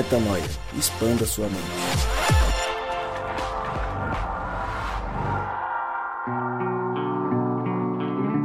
Metanoia. Expanda sua mente.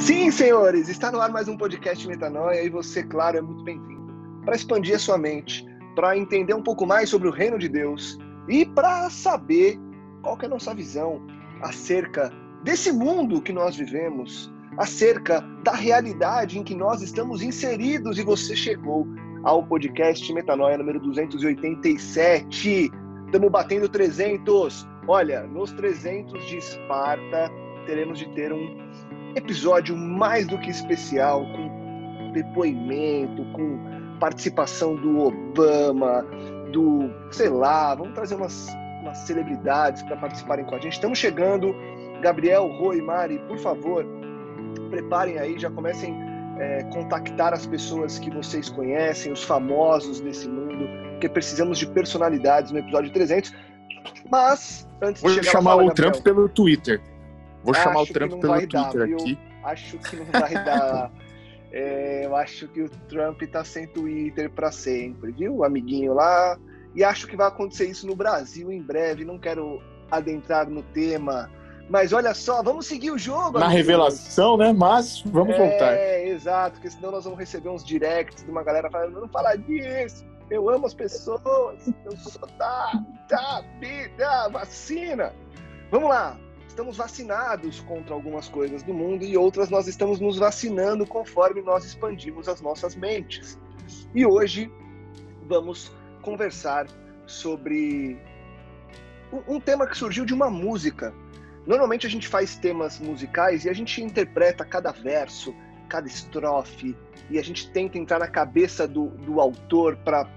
Sim, senhores, está no ar mais um podcast Metanoia e você, claro, é muito bem-vindo. Para expandir a sua mente, para entender um pouco mais sobre o reino de Deus e para saber qual é a nossa visão acerca desse mundo que nós vivemos, acerca da realidade em que nós estamos inseridos e você chegou ao podcast Metanoia número 287. Estamos batendo 300. Olha, nos 300 de Esparta, teremos de ter um episódio mais do que especial, com depoimento, com participação do Obama, do, sei lá, vamos trazer umas, umas celebridades para participarem com a gente. Estamos chegando. Gabriel, Rui, Mari, por favor, preparem aí, já comecem é, contactar as pessoas que vocês conhecem, os famosos desse mundo, porque precisamos de personalidades no episódio 300. Mas, antes Vou de chegar chamar o Gabriel, Trump pelo Twitter. Vou chamar o Trump pelo dar, Twitter viu? aqui. Acho que não vai dar. É, eu acho que o Trump tá sem Twitter para sempre, viu, amiguinho lá? E acho que vai acontecer isso no Brasil em breve. Não quero adentrar no tema, mas olha só, vamos seguir o jogo. Na amigos. revelação, né? Mas vamos é, voltar. É, exato, porque senão nós vamos receber uns directs de uma galera falando, não fala disso, eu amo as pessoas, eu sou da, da vida, vacina. Vamos lá, estamos vacinados contra algumas coisas do mundo e outras nós estamos nos vacinando conforme nós expandimos as nossas mentes. E hoje vamos conversar sobre um, um tema que surgiu de uma música Normalmente a gente faz temas musicais e a gente interpreta cada verso, cada estrofe, e a gente tenta entrar na cabeça do, do autor para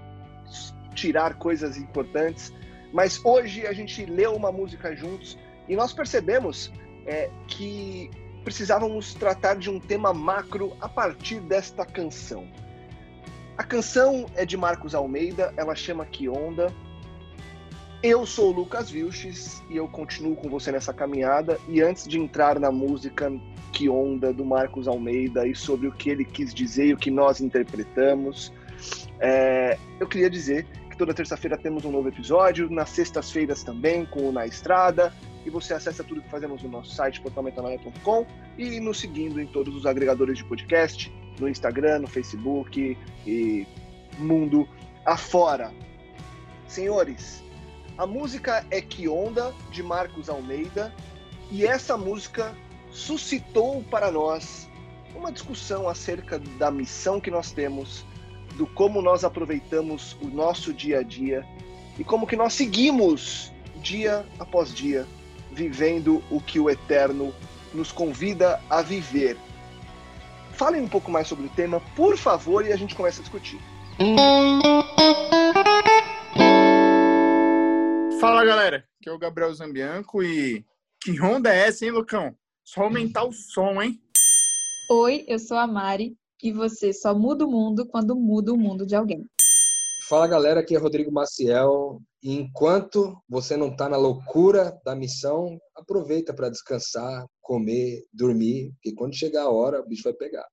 tirar coisas importantes. Mas hoje a gente leu uma música juntos e nós percebemos é, que precisávamos tratar de um tema macro a partir desta canção. A canção é de Marcos Almeida, ela chama Que Onda, eu sou o Lucas Vilches e eu continuo com você nessa caminhada. E antes de entrar na música Que Onda do Marcos Almeida e sobre o que ele quis dizer e o que nós interpretamos, é, eu queria dizer que toda terça-feira temos um novo episódio, nas sextas-feiras também, com o Na Estrada. E você acessa tudo que fazemos no nosso site, portalmetanoia.com, e nos seguindo em todos os agregadores de podcast, no Instagram, no Facebook e mundo afora. Senhores, a música é Que Onda, de Marcos Almeida, e essa música suscitou para nós uma discussão acerca da missão que nós temos, do como nós aproveitamos o nosso dia a dia e como que nós seguimos dia após dia, vivendo o que o Eterno nos convida a viver. Falem um pouco mais sobre o tema, por favor, e a gente começa a discutir. Fala galera, aqui é o Gabriel Zambianco e que onda é essa, hein, Lucão? Só aumentar o som, hein? Oi, eu sou a Mari e você só muda o mundo quando muda o mundo de alguém. Fala galera, aqui é Rodrigo Maciel. E enquanto você não está na loucura da missão, aproveita para descansar, comer, dormir, porque quando chegar a hora, o bicho vai pegar.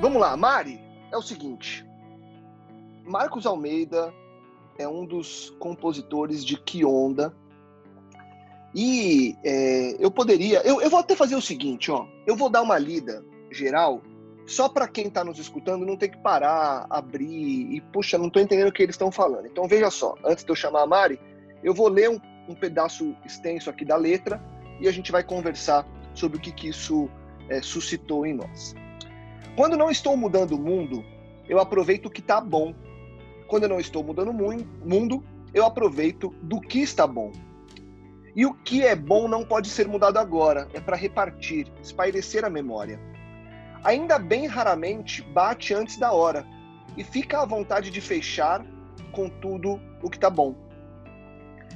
Vamos lá, Mari, é o seguinte. Marcos Almeida é um dos compositores de Que Onda. E é, eu poderia. Eu, eu vou até fazer o seguinte, ó. Eu vou dar uma lida geral, só para quem está nos escutando não ter que parar, abrir e, puxa, não estou entendendo o que eles estão falando. Então veja só, antes de eu chamar a Mari, eu vou ler um, um pedaço extenso aqui da letra e a gente vai conversar sobre o que, que isso é, suscitou em nós. Quando não estou mudando o mundo, eu aproveito o que está bom. Quando eu não estou mudando o mundo, eu aproveito do que está bom. E o que é bom não pode ser mudado agora, é para repartir, espairecer a memória. Ainda bem raramente bate antes da hora e fica à vontade de fechar com tudo o que está bom.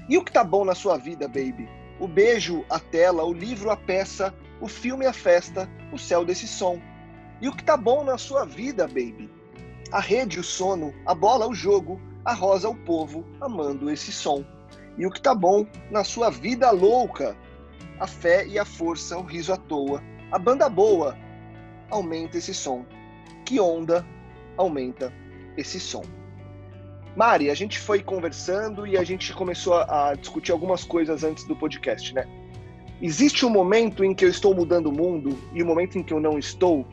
E o que está bom na sua vida, baby? O beijo, a tela, o livro, a peça, o filme, a festa, o céu desse som. E o que tá bom na sua vida, baby? A rede, o sono, a bola, o jogo, a rosa, o povo, amando esse som. E o que tá bom na sua vida louca? A fé e a força, o riso à toa, a banda boa, aumenta esse som? Que onda aumenta esse som? Mari, a gente foi conversando e a gente começou a, discutir algumas coisas antes do podcast, né? Existe um momento em que eu estou mudando o mundo e o um momento em que eu não estou.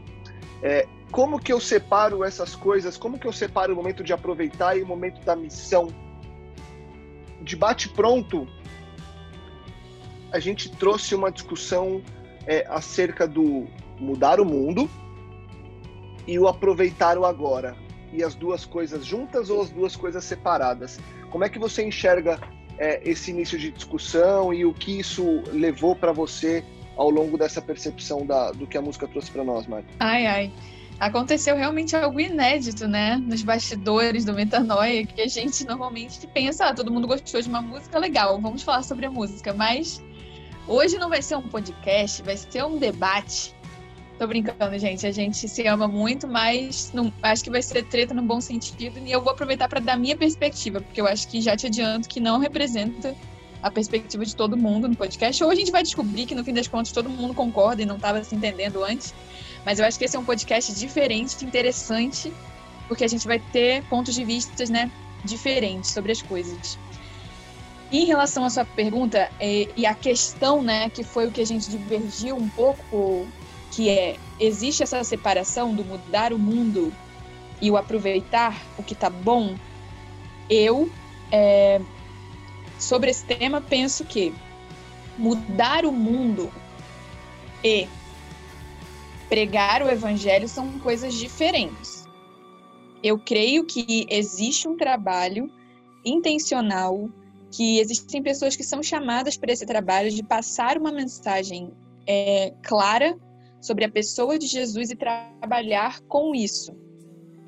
É, como que eu separo essas coisas? Como que eu separo o momento de aproveitar e o momento da missão? De bate pronto, a gente trouxe uma discussão é, acerca do mudar o mundo e o aproveitar o agora e as duas coisas juntas ou as duas coisas separadas? Como é que você enxerga é, esse início de discussão e o que isso levou para você ao longo dessa percepção da, do que a música trouxe para nós, Mari? Ai, ai. Aconteceu realmente algo inédito, né? Nos bastidores do Metanoia, que a gente normalmente pensa, ah, todo mundo gostou de uma música, legal, vamos falar sobre a música. Mas hoje não vai ser um podcast, vai ser um debate Tô brincando, gente. A gente se ama muito, mas não, acho que vai ser treta no bom sentido. E eu vou aproveitar para dar minha perspectiva, porque eu acho que já te adianto que não representa a perspectiva de todo mundo no podcast. Ou a gente vai descobrir que no fim das contas todo mundo concorda e não estava se entendendo antes. Mas eu acho que esse é um podcast diferente, interessante, porque a gente vai ter pontos de vista né, diferentes sobre as coisas. Em relação à sua pergunta, é, e a questão, né, que foi o que a gente divergiu um pouco que é existe essa separação do mudar o mundo e o aproveitar o que tá bom, eu é, sobre esse tema penso que mudar o mundo e pregar o evangelho são coisas diferentes. Eu creio que existe um trabalho intencional, que existem pessoas que são chamadas para esse trabalho de passar uma mensagem é, clara sobre a pessoa de Jesus e trabalhar com isso.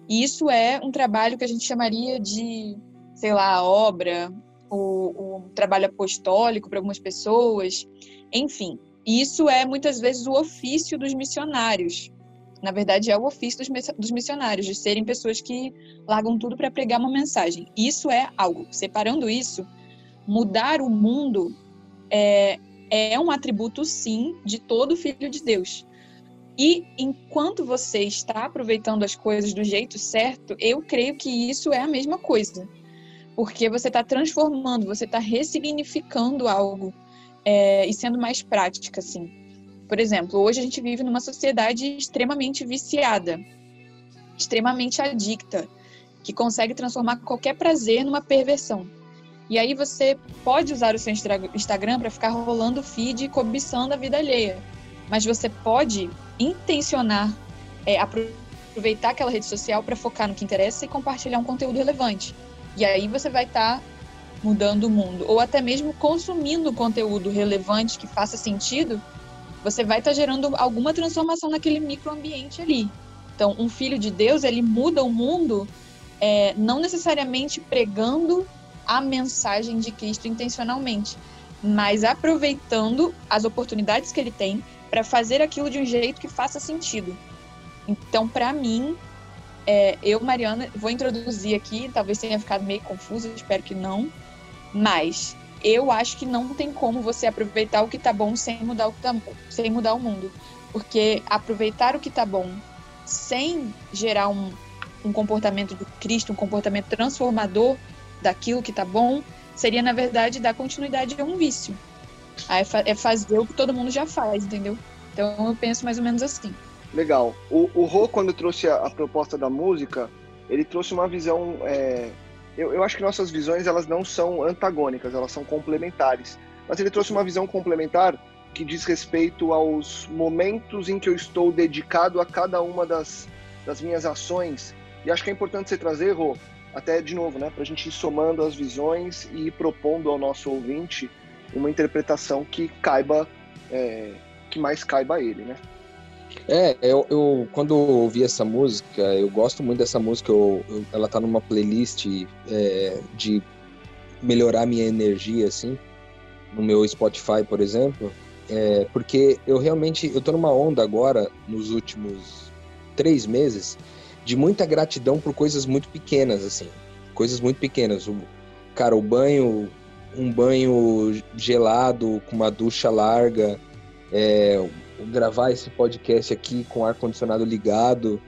E isso é um trabalho que a gente chamaria de, sei lá, obra, o, o trabalho apostólico para algumas pessoas, enfim. Isso é muitas vezes o ofício dos missionários. Na verdade, é o ofício dos missionários, de serem pessoas que largam tudo para pregar uma mensagem. Isso é algo. Separando isso, mudar o mundo é, é um atributo, sim, de todo filho de Deus. E enquanto você está aproveitando as coisas do jeito certo, eu creio que isso é a mesma coisa. Porque você está transformando, você está ressignificando algo é, e sendo mais prática, assim. Por exemplo, hoje a gente vive numa sociedade extremamente viciada, extremamente adicta, que consegue transformar qualquer prazer numa perversão. E aí você pode usar o seu Instagram para ficar rolando feed e cobiçando a vida alheia. Mas você pode intencionar, é, aproveitar aquela rede social para focar no que interessa e compartilhar um conteúdo relevante. E aí você vai estar tá mudando o mundo. Ou até mesmo consumindo conteúdo relevante que faça sentido, você vai estar tá gerando alguma transformação naquele microambiente ali. Então, um filho de Deus, ele muda o mundo é, não necessariamente pregando a mensagem de Cristo intencionalmente, mas aproveitando as oportunidades que ele tem para fazer aquilo de um jeito que faça sentido. Então, para mim, é, eu, Mariana, vou introduzir aqui, talvez tenha ficado meio confusa, espero que não, mas eu acho que não tem como você aproveitar o que tá bom sem mudar o, tá, sem mudar o mundo. Porque aproveitar o que tá bom sem gerar um, um comportamento do Cristo, um comportamento transformador daquilo que tá bom, seria, na verdade, dar continuidade a um vício. Aí é fazer o que todo mundo já faz, entendeu? Então eu penso mais ou menos assim. Legal. O, o Rô, quando trouxe a, a proposta da música, ele trouxe uma visão. É... Eu, eu acho que nossas visões elas não são antagônicas, elas são complementares. Mas ele trouxe uma visão complementar que diz respeito aos momentos em que eu estou dedicado a cada uma das, das minhas ações. E acho que é importante você trazer, Rô, até de novo, né, para a gente ir somando as visões e ir propondo ao nosso ouvinte uma interpretação que caiba, é, que mais caiba a ele, né? É, eu, eu, quando ouvi essa música, eu gosto muito dessa música, eu, eu, ela tá numa playlist é, de melhorar minha energia, assim, no meu Spotify, por exemplo, é, porque eu realmente, eu tô numa onda agora, nos últimos três meses, de muita gratidão por coisas muito pequenas, assim, coisas muito pequenas. O, cara, o banho um banho gelado com uma ducha larga, é, gravar esse podcast aqui com ar condicionado ligado.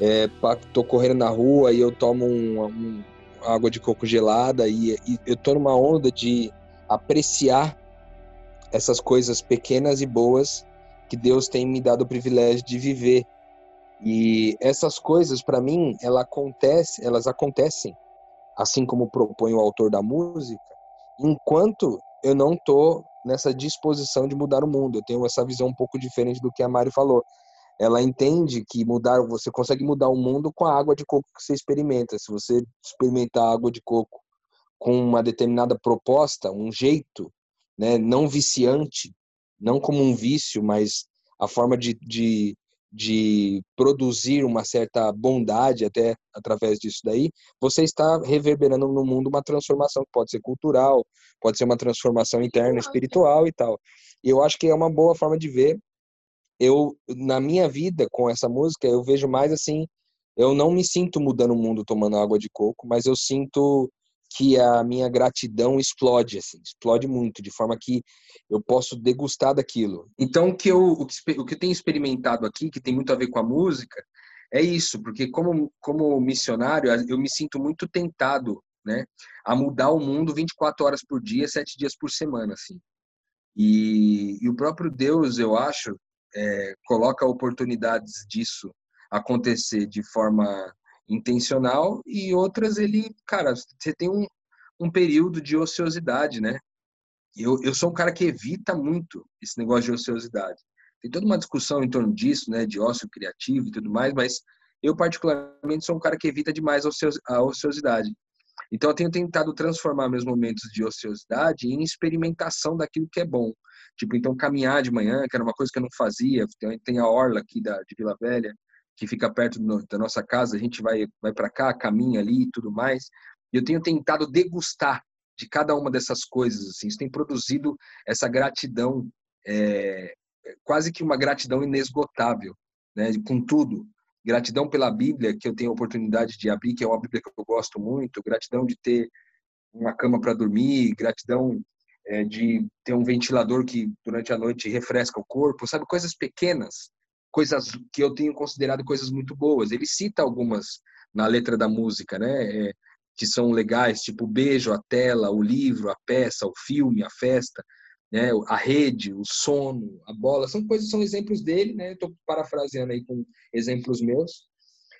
É, tô correndo na rua e eu tomo um, um água de coco gelada e, e eu tô numa onda de apreciar essas coisas pequenas e boas que Deus tem me dado o privilégio de viver. E essas coisas, para mim, ela acontece, elas acontecem, assim como propõe o autor da música, enquanto eu não tô nessa disposição de mudar o mundo. Eu tenho essa visão um pouco diferente do que a Mari falou. Ela entende que mudar, você consegue mudar o mundo com a água de coco que você experimenta. Se você experimentar água de coco com uma determinada proposta, um jeito, né, não viciante, não como um vício, mas a forma de, de, de produzir uma certa bondade até através disso daí, você está reverberando no mundo uma transformação que pode ser cultural, pode ser uma transformação interna, espiritual e tal. E eu acho que é uma boa forma de ver. Eu, na minha vida com essa música, eu vejo mais assim, eu não me sinto mudando o mundo tomando água de coco, mas eu sinto que a minha gratidão explode, assim, explode muito, de forma que eu posso degustar daquilo. Então, o que eu, o que, o que eu tenho experimentado aqui, que tem muito a ver com a música, é isso, porque como, como missionário, eu me sinto muito tentado, né, a mudar o mundo 24 horas por dia, 7 dias por semana, assim. E, e o próprio Deus, eu acho, é, coloca oportunidades disso acontecer de forma intencional e outras ele, cara, você tem um, um período de ociosidade, né? Eu, eu sou um cara que evita muito esse negócio de ociosidade. Tem toda uma discussão em torno disso, né, de ócio criativo e tudo mais, mas eu particularmente sou um cara que evita demais a ociosidade. Então eu tenho tentado transformar meus momentos de ociosidade em experimentação daquilo que é bom. Tipo, então caminhar de manhã, que era uma coisa que eu não fazia, tem a orla aqui da, de Vila Velha, que fica perto da nossa casa, a gente vai, vai para cá, caminha ali e tudo mais. E eu tenho tentado degustar de cada uma dessas coisas, assim, isso tem produzido essa gratidão, é, quase que uma gratidão inesgotável, né, com tudo. Gratidão pela Bíblia, que eu tenho a oportunidade de abrir, que é uma Bíblia que eu gosto muito, gratidão de ter uma cama para dormir, gratidão é, de ter um ventilador que durante a noite refresca o corpo, sabe? Coisas pequenas coisas que eu tenho considerado coisas muito boas. Ele cita algumas na letra da música, né? É, que são legais, tipo o beijo, a tela, o livro, a peça, o filme, a festa, né? A rede, o sono, a bola, são coisas, são exemplos dele, né? Estou parafraseando aí com exemplos meus.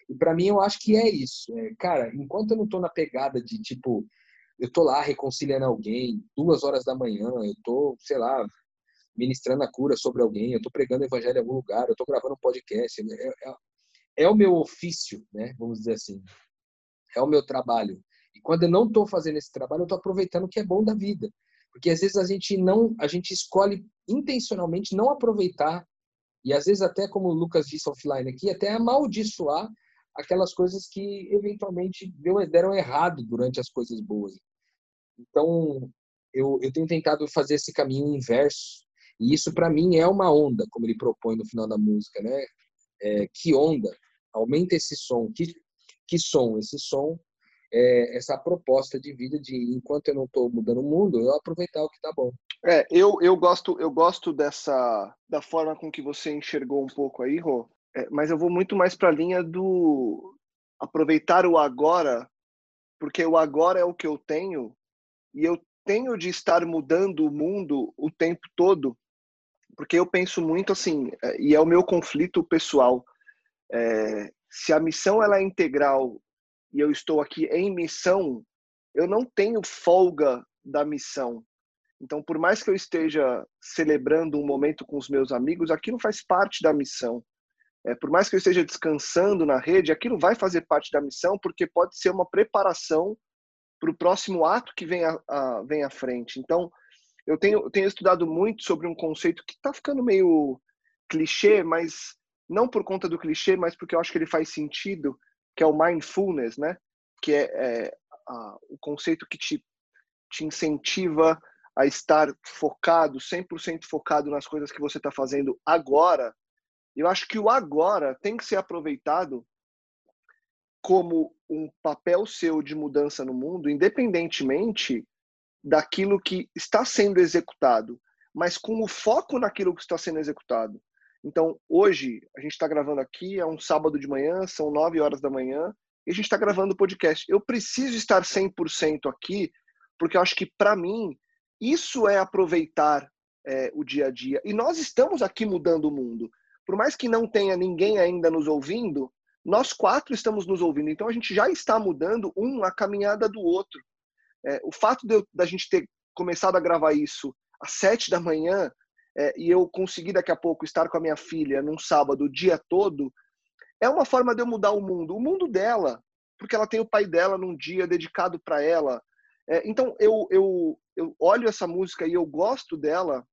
E para mim eu acho que é isso, é, cara. Enquanto eu não estou na pegada de tipo eu tô lá reconciliando alguém, duas horas da manhã, eu tô, sei lá, ministrando a cura sobre alguém, eu estou pregando o evangelho em algum lugar, eu estou gravando um podcast. É, é, é, o meu ofício, né? Vamos dizer assim. É o meu trabalho. E quando eu não estou fazendo esse trabalho, eu estou aproveitando o que é bom da vida. Porque às vezes a gente não, a gente escolhe intencionalmente não aproveitar e às vezes até como o Lucas disse offline aqui, até amaldiçoar aquelas coisas que eventualmente deram errado durante as coisas boas. Então, eu, eu tenho tentado fazer esse caminho inverso e isso, para mim, é uma onda, como ele propõe no final da música, né? É, que onda? Aumenta esse som. Que, que som? Esse som é essa proposta de vida de, enquanto eu não estou mudando o mundo, eu aproveitar o que está bom. É, eu, eu gosto eu gosto dessa da forma com que você enxergou um pouco aí, Rô. É, mas eu vou muito mais para a linha do aproveitar o agora, porque o agora é o que eu tenho e eu tenho de estar mudando o mundo o tempo todo porque eu penso muito assim, é, e é o meu conflito pessoal. É, se a missão ela é integral e eu estou aqui em missão, eu não tenho folga da missão. Então, por mais que eu esteja celebrando um momento com os meus amigos, aquilo faz parte da missão. É, por mais que eu esteja descansando na rede, aquilo vai fazer parte da missão, porque pode ser uma preparação para o próximo ato que vem, a, a, vem à frente. Então, eu tenho, tenho estudado muito sobre um conceito que está ficando meio clichê, mas não por conta do clichê, mas porque eu acho que ele faz sentido, que é o mindfulness, né? Que é, é a, o conceito que te, te incentiva a estar focado, 100% focado nas coisas que você está fazendo agora. Eu acho que o agora tem que ser aproveitado como um papel seu de mudança no mundo, independentemente daquilo que está sendo executado, mas com o foco naquilo que está sendo executado. Então, hoje, a gente está gravando aqui, é um sábado de manhã, são 9 horas da manhã, e a gente está gravando o podcast. Eu preciso estar 100% aqui, porque eu acho que, para mim, isso é aproveitar é, o dia a dia. E nós estamos aqui mudando o mundo. Por mais que não tenha ninguém ainda nos ouvindo, nós quatro estamos nos ouvindo. Então, a gente já está mudando um a caminhada do outro. É, o fato de eu, da gente ter começado a gravar isso às sete da manhã é, e eu conseguir daqui a pouco estar com a minha filha num sábado o dia todo, é uma forma de eu mudar o mundo. O mundo dela, porque ela tem o pai dela num dia dedicado para ela. É, então eu, eu, eu olho essa música e eu gosto dela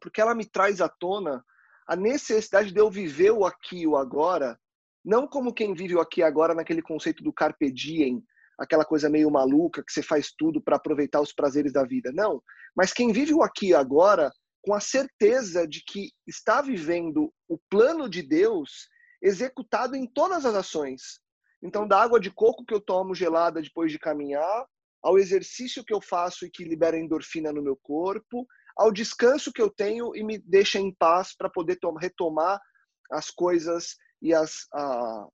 porque ela me traz à tona a necessidade de eu viver o aqui e o agora, não como quem vive o aqui e agora naquele conceito do carpe diem, aquela coisa meio maluca que você faz tudo para aproveitar os prazeres da vida. Não, mas quem vive o aqui e agora com a certeza de que está vivendo o plano de Deus executado em todas as ações. Então, da água de coco que eu tomo gelada depois de caminhar, ao exercício que eu faço e que libera endorfina no meu corpo, ao descanso que eu tenho e me deixa em paz para poder retomar as coisas e as, a,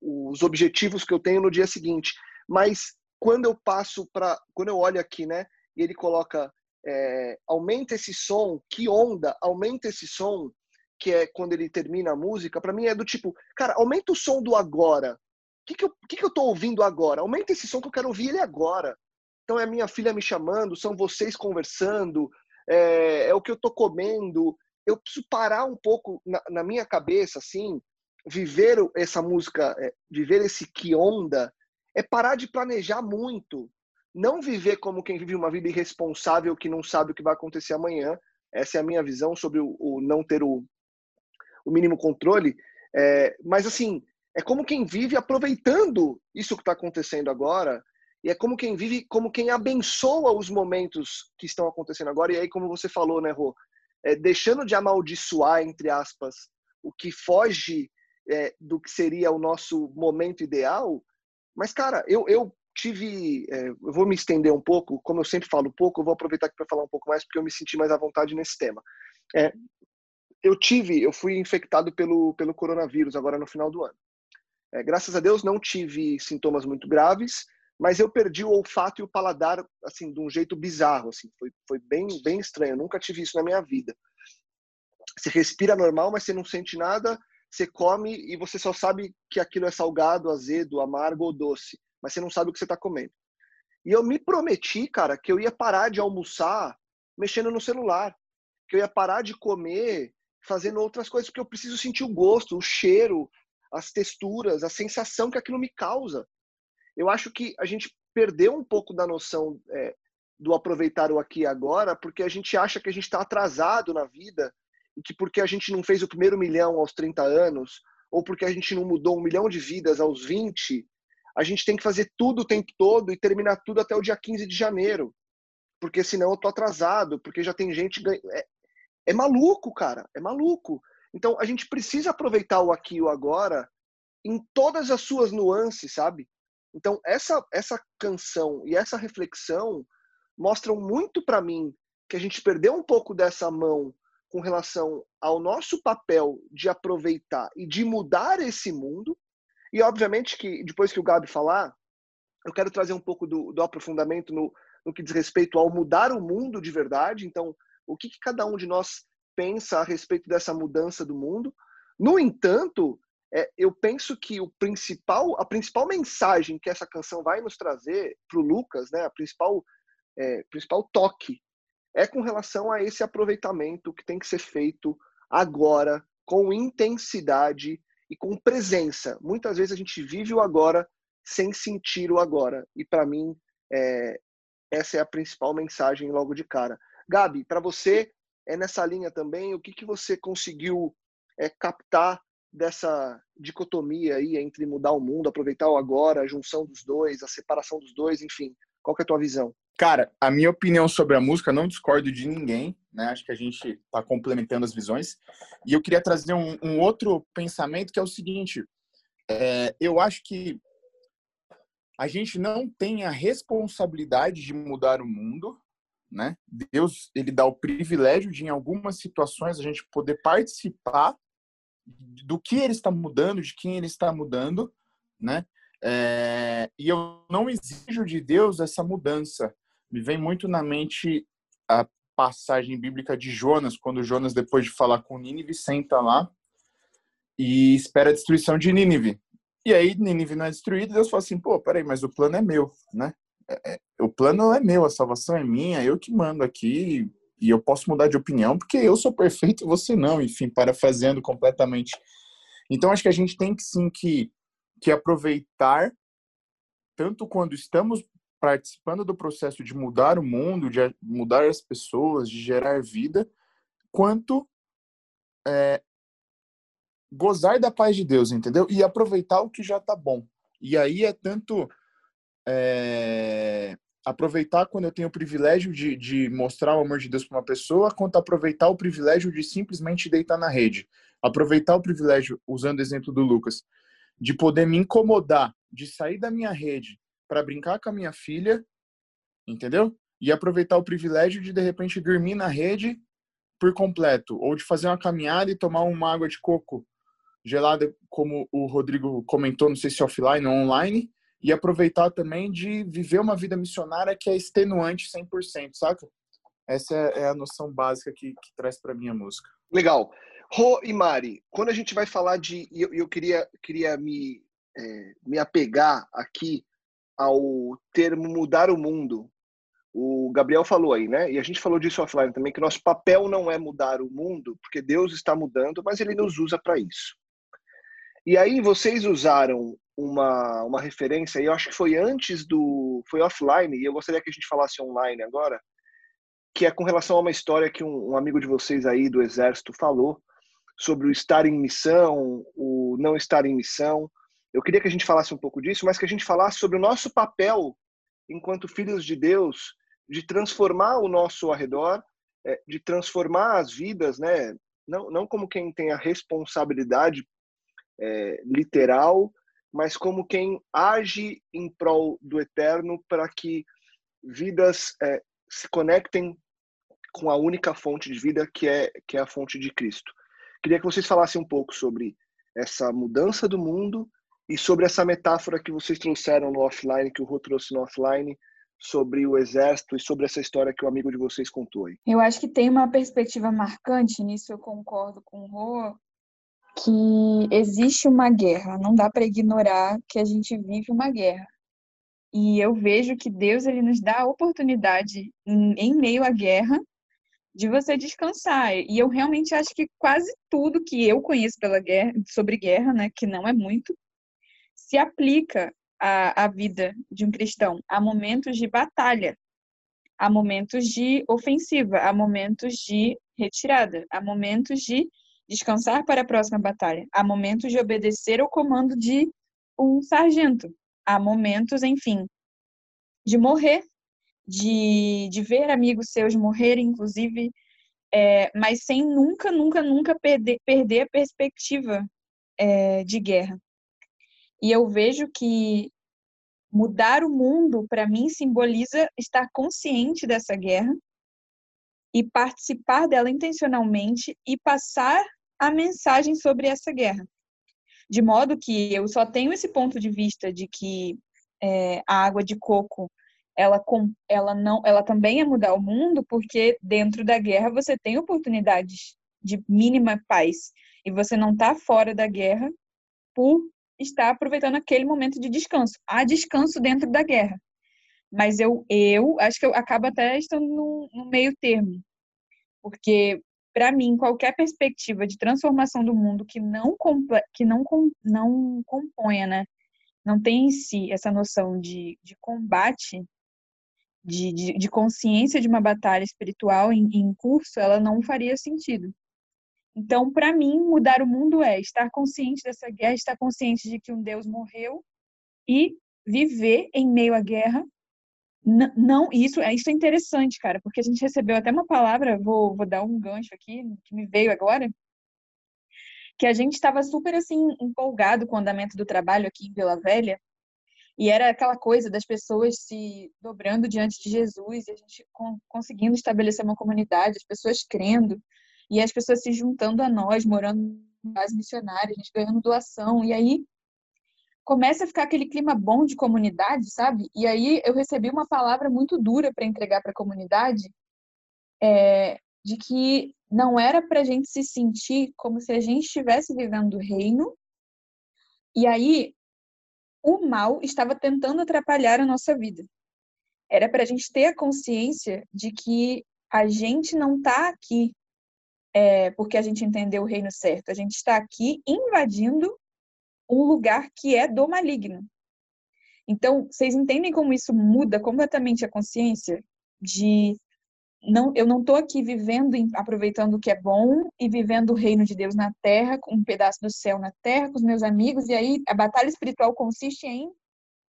os objetivos que eu tenho no dia seguinte. Mas quando eu passo para, quando eu olho aqui, né, e ele coloca é, aumenta esse som, que onda, aumenta esse som, que é quando ele termina a música, para mim é do tipo, cara, aumenta o som do agora. O que, que, eu, que, que eu tô ouvindo agora? Aumenta esse som que eu quero ouvir ele agora. Então é minha filha me chamando, são vocês conversando, é, é o que eu tô comendo. Eu preciso parar um pouco na, na minha cabeça, assim, viver essa música, é, viver esse que onda, é parar de planejar muito não viver como quem vive uma vida irresponsável que não sabe o que vai acontecer amanhã. Essa é a minha visão sobre o, o não ter o, o mínimo controle. É, mas, assim, é como quem vive aproveitando isso que está acontecendo agora. E é como quem vive, como quem abençoa os momentos que estão acontecendo agora. E aí, como você falou, né, Rô? É, deixando de amaldiçoar, entre aspas, o que foge é, do que seria o nosso momento ideal. Mas, cara, eu, eu tive, é, eu vou me estender um pouco, como eu sempre falo pouco, eu vou aproveitar aqui para falar um pouco mais porque eu me senti mais à vontade nesse tema. É, eu tive, eu fui infectado pelo pelo coronavírus agora no final do ano. É, graças a Deus não tive sintomas muito graves, mas eu perdi o olfato e o paladar assim de um jeito bizarro, assim, foi foi bem bem estranho. Eu nunca tive isso na minha vida. Você respira normal, mas você não sente nada. Você come e você só sabe que aquilo é salgado, azedo, amargo ou doce mas você não sabe o que você está comendo. E eu me prometi, cara, que eu ia parar de almoçar mexendo no celular, que eu ia parar de comer fazendo outras coisas, porque eu preciso sentir o gosto, o cheiro, as texturas, a sensação que aquilo me causa. Eu acho que a gente perdeu um pouco da noção é, do aproveitar o aqui e agora, porque a gente acha que a gente está atrasado na vida que porque a gente não fez o primeiro milhão aos 30 anos, ou porque a gente não mudou um milhão de vidas aos 20, a gente tem que fazer tudo o tempo todo e terminar tudo até o dia 15 de janeiro. Porque senão eu tô atrasado, porque já tem gente ganha... é, é maluco, cara, é maluco. Então a gente precisa aproveitar o aqui e o agora em todas as suas nuances, sabe? Então essa essa canção e essa reflexão mostram muito para mim que a gente perdeu um pouco dessa mão com relação ao nosso papel de aproveitar e de mudar esse mundo e, obviamente, que depois que o Gabi falar, eu quero trazer um pouco do, do aprofundamento no, no, que diz respeito ao mudar o mundo de verdade. Então, o que, que cada um de nós pensa a respeito dessa mudança do mundo. No entanto, é, eu penso que o principal, a principal mensagem que essa canção vai nos trazer para o Lucas, né, a principal, é, principal toque, é com relação a esse aproveitamento que tem que ser feito agora, com intensidade e com presença. Muitas vezes a gente vive o agora sem sentir o agora. E para mim, é, essa é a principal mensagem logo de cara. Gabi, para você, é nessa linha também, o que, que você conseguiu é, captar dessa dicotomia aí entre mudar o mundo, aproveitar o agora, a junção dos dois, a separação dos dois, enfim, qual é a tua visão? Cara, a minha opinião sobre a música, não discordo de ninguém, né? Acho que a gente está complementando as visões. E eu queria trazer um, um outro pensamento que é o seguinte: é, eu acho que a gente não tem a responsabilidade de mudar o mundo, né? Deus ele dá o privilégio de em algumas situações a gente poder participar do que ele está mudando, de quem ele está mudando, né? É, e eu não exijo de Deus essa mudança. Me vem muito na mente a passagem bíblica de Jonas, quando Jonas, depois de falar com Nínive, senta lá e espera a destruição de Nínive. E aí Nínive não é destruída, Deus fala assim, pô, peraí, mas o plano é meu, né? É, é, o plano é meu, a salvação é minha, eu que mando aqui e eu posso mudar de opinião porque eu sou perfeito e você não, enfim, parafraseando completamente. Então acho que a gente tem que sim que, que aproveitar tanto quando estamos participando do processo de mudar o mundo, de mudar as pessoas, de gerar vida, quanto é, gozar da paz de Deus, entendeu? E aproveitar o que já tá bom. E aí é tanto é, aproveitar quando eu tenho o privilégio de, de mostrar o amor de Deus para uma pessoa, quanto aproveitar o privilégio de simplesmente deitar na rede. Aproveitar o privilégio, usando o exemplo do Lucas, de poder me incomodar, de sair da minha rede para brincar com a minha filha, entendeu? E aproveitar o privilégio de de repente dormir na rede por completo, ou de fazer uma caminhada e tomar uma água de coco gelada, como o Rodrigo comentou, não sei se offline ou online, e aproveitar também de viver uma vida missionária que é extenuante 100%, saca? Essa é a noção básica que, que traz para mim a música. Legal. Rô e Mari, quando a gente vai falar de. Eu, eu queria, queria me, é, me apegar aqui ao termo mudar o mundo. O Gabriel falou aí, né? E a gente falou disso offline também, que nosso papel não é mudar o mundo, porque Deus está mudando, mas ele nos usa para isso. E aí vocês usaram uma, uma referência, e eu acho que foi antes do. Foi offline, e eu gostaria que a gente falasse online agora, que é com relação a uma história que um, um amigo de vocês aí do Exército falou sobre o estar em missão, o não estar em missão. Eu queria que a gente falasse um pouco disso, mas que a gente falasse sobre o nosso papel enquanto filhos de Deus de transformar o nosso arredor, é, de transformar as vidas, né? Não, não como quem tem a responsabilidade é, literal, mas como quem age em prol do eterno para que vidas é, se conectem com a única fonte de vida que é que é a fonte de Cristo. Queria que vocês falassem um pouco sobre essa mudança do mundo e sobre essa metáfora que vocês trouxeram no offline, que o Rô trouxe no offline, sobre o exército e sobre essa história que o amigo de vocês contou aí. Eu acho que tem uma perspectiva marcante, nisso eu concordo com o Rô, que existe uma guerra, não dá para ignorar que a gente vive uma guerra. E eu vejo que Deus ele nos dá a oportunidade em, meio à guerra de você descansar. E eu realmente acho que quase tudo que eu conheço pela guerra, sobre guerra, né, que não é muito, se aplica à, à vida de um cristão. Há momentos de batalha, há momentos de ofensiva, há momentos de retirada, há momentos de descansar para a próxima batalha. Há momentos de obedecer ao comando de um sargento. Há momentos, enfim, de morrer, de, de ver amigos seus morrerem, inclusive, é, mas sem nunca, nunca, nunca perder, perder a perspectiva é, de guerra. E eu vejo que mudar o mundo, para mim, simboliza estar consciente dessa guerra e participar dela intencionalmente e passar a mensagem sobre essa guerra. De modo que eu só tenho esse ponto de vista de que é, a água de coco ela, ela não ela também é mudar o mundo porque dentro da guerra você tem oportunidades de mínima paz e você não está fora da guerra por estar aproveitando aquele momento de descanso há descanso dentro da guerra mas eu eu acho que eu acabo até estando no, no meio termo porque para mim, qualquer perspectiva de transformação do mundo que não, que não, não componha, né? não tem em si essa noção de, de combate, de, de, de consciência de uma batalha espiritual em, em curso, ela não faria sentido. Então, para mim, mudar o mundo é estar consciente dessa guerra, estar consciente de que um Deus morreu e viver em meio à guerra. Não, isso, é, isso é interessante, cara, porque a gente recebeu até uma palavra, vou, vou dar um gancho aqui, que me veio agora, que a gente estava super, assim, empolgado com o andamento do trabalho aqui em Vila Velha, e era aquela coisa das pessoas se dobrando diante de Jesus, e a gente conseguindo estabelecer uma comunidade, as pessoas crendo, e as pessoas se juntando a nós, morando base missionária, a gente ganhando doação, e aí começa a ficar aquele clima bom de comunidade, sabe? E aí eu recebi uma palavra muito dura para entregar para a comunidade, é, de que não era para a gente se sentir como se a gente estivesse vivendo o reino, e aí o mal estava tentando atrapalhar a nossa vida. Era para a gente ter a consciência de que a gente não está aqui é, porque a gente entendeu o reino certo. A gente está aqui invadindo um lugar que é do maligno. Então, vocês entendem como isso muda completamente a consciência de não, eu não estou aqui vivendo, aproveitando o que é bom e vivendo o reino de Deus na terra, com um pedaço do céu na terra, com os meus amigos, e aí a batalha espiritual consiste em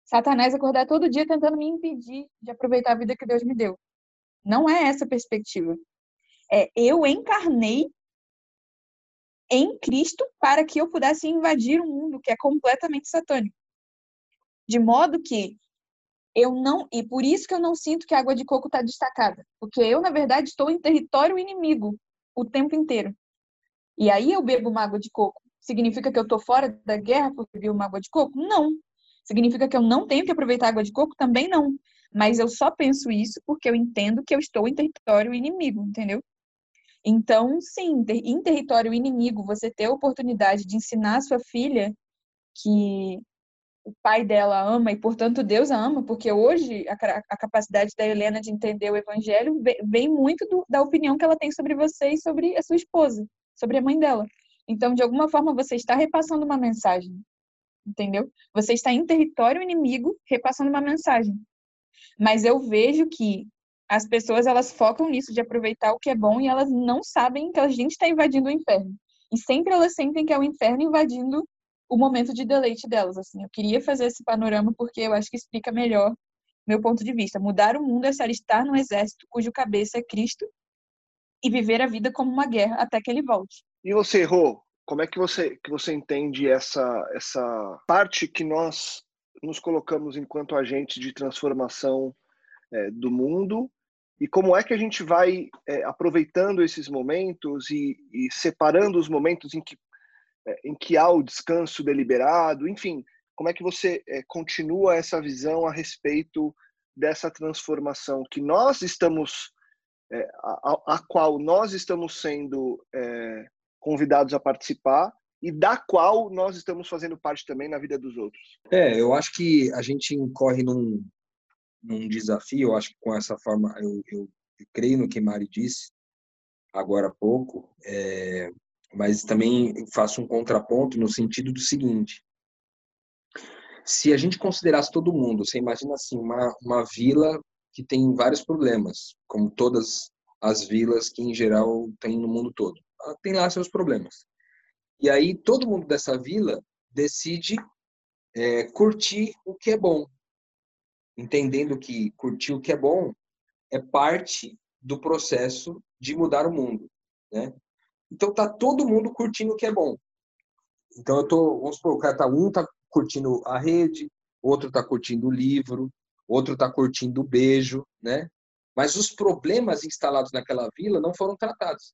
Satanás acordar todo dia tentando me impedir de aproveitar a vida que Deus me deu. Não é essa a perspectiva. É eu encarnei em Cristo para que eu pudesse invadir um mundo que é completamente satânico. De modo que eu não, e por isso que eu não sinto que a água de coco está destacada, porque eu, na verdade, estou em território inimigo o tempo inteiro. E aí eu bebo uma água de coco. Significa que eu estou fora da guerra porque bebi uma água de coco? Não. Significa que eu não tenho que aproveitar a água de coco? Também não. Mas eu só penso isso porque eu entendo que eu estou em território inimigo, entendeu? Então, sim, em território inimigo, você ter a oportunidade de ensinar a sua filha que o pai dela ama e, portanto, Deus a ama, porque hoje a, a capacidade da Helena de entender o evangelho vem muito do, da opinião que ela tem sobre você e sobre a sua esposa, sobre a mãe dela. Então, de alguma forma, você está repassando uma mensagem, entendeu? Você está em território inimigo repassando uma mensagem. Mas eu vejo que as pessoas elas focam nisso de aproveitar o que é bom e elas não sabem que a gente está invadindo o inferno. E sempre elas sentem que é o inferno invadindo o momento de deleite delas. Assim, eu queria fazer esse panorama porque eu acho que explica melhor meu ponto de vista. Mudar o mundo é ser estar no exército cujo cabeça é Cristo e viver a vida como uma guerra até que ele volte. E você, Rô, como é que você que você entende essa essa parte que nós nos colocamos enquanto agente de transformação é, do mundo e como é que a gente vai é, aproveitando esses momentos e, e, separando os momentos em que é, em que há o descanso deliberado, enfim, como é que você é, continua essa visão a respeito dessa transformação que nós estamos, é, a, a, qual nós estamos sendo é, convidados a participar e da qual nós estamos fazendo parte também na vida dos outros? É, eu acho que a gente incorre num, num desafio, eu acho que com essa forma, eu, eu, eu creio no que Mari disse agora há pouco, é, mas também faço um contraponto no sentido do seguinte: se a gente considerasse todo mundo, você imagina assim, uma, uma vila que tem vários problemas, como todas as vilas que em geral tem no mundo todo. Tem lá seus problemas. E aí todo mundo dessa vila decide é, curtir o que é bom, entendendo que curtir o que é bom é parte do processo de mudar o mundo, né? Então tá todo mundo curtindo o que é bom. Então eu tô, vamos supor, o cara tá um tá curtindo a rede, outro tá curtindo o livro, outro tá curtindo o beijo, né? Mas os problemas instalados naquela vila não foram tratados.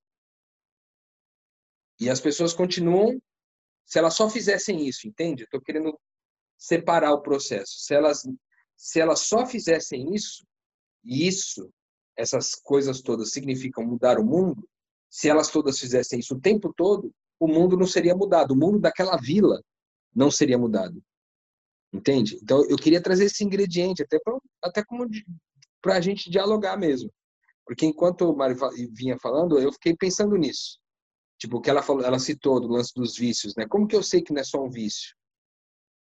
E as pessoas continuam, se elas só fizessem isso, entende? Estou querendo separar o processo. Se elas, se elas só fizessem isso, e isso, essas coisas todas significam mudar o mundo, se elas todas fizessem isso o tempo todo, o mundo não seria mudado. O mundo daquela vila não seria mudado. Entende? Então, eu queria trazer esse ingrediente, até, pra, até como para a gente dialogar mesmo. Porque enquanto o Mário vinha falando, eu fiquei pensando nisso. Tipo, o que ela falou, ela citou do lance dos vícios, né? Como que eu sei que não é só um vício?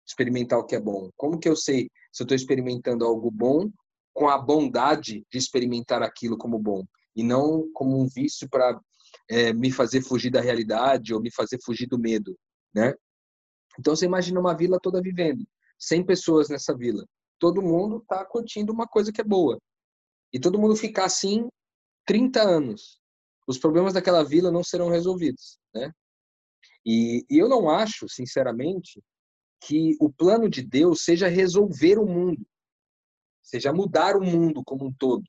Experimentar o que é bom. Como que eu sei se eu estou experimentando algo bom com a bondade de experimentar aquilo como bom e não como um vício para é, me fazer fugir da realidade ou me fazer fugir do medo, né? Então você imagina uma vila toda vivendo, 100 pessoas nessa vila, todo mundo está curtindo uma coisa que é boa e todo mundo ficar assim 30 anos, os problemas daquela vila não serão resolvidos, né? E, e eu não acho, sinceramente, que o plano de Deus seja resolver o mundo, seja mudar o mundo como um todo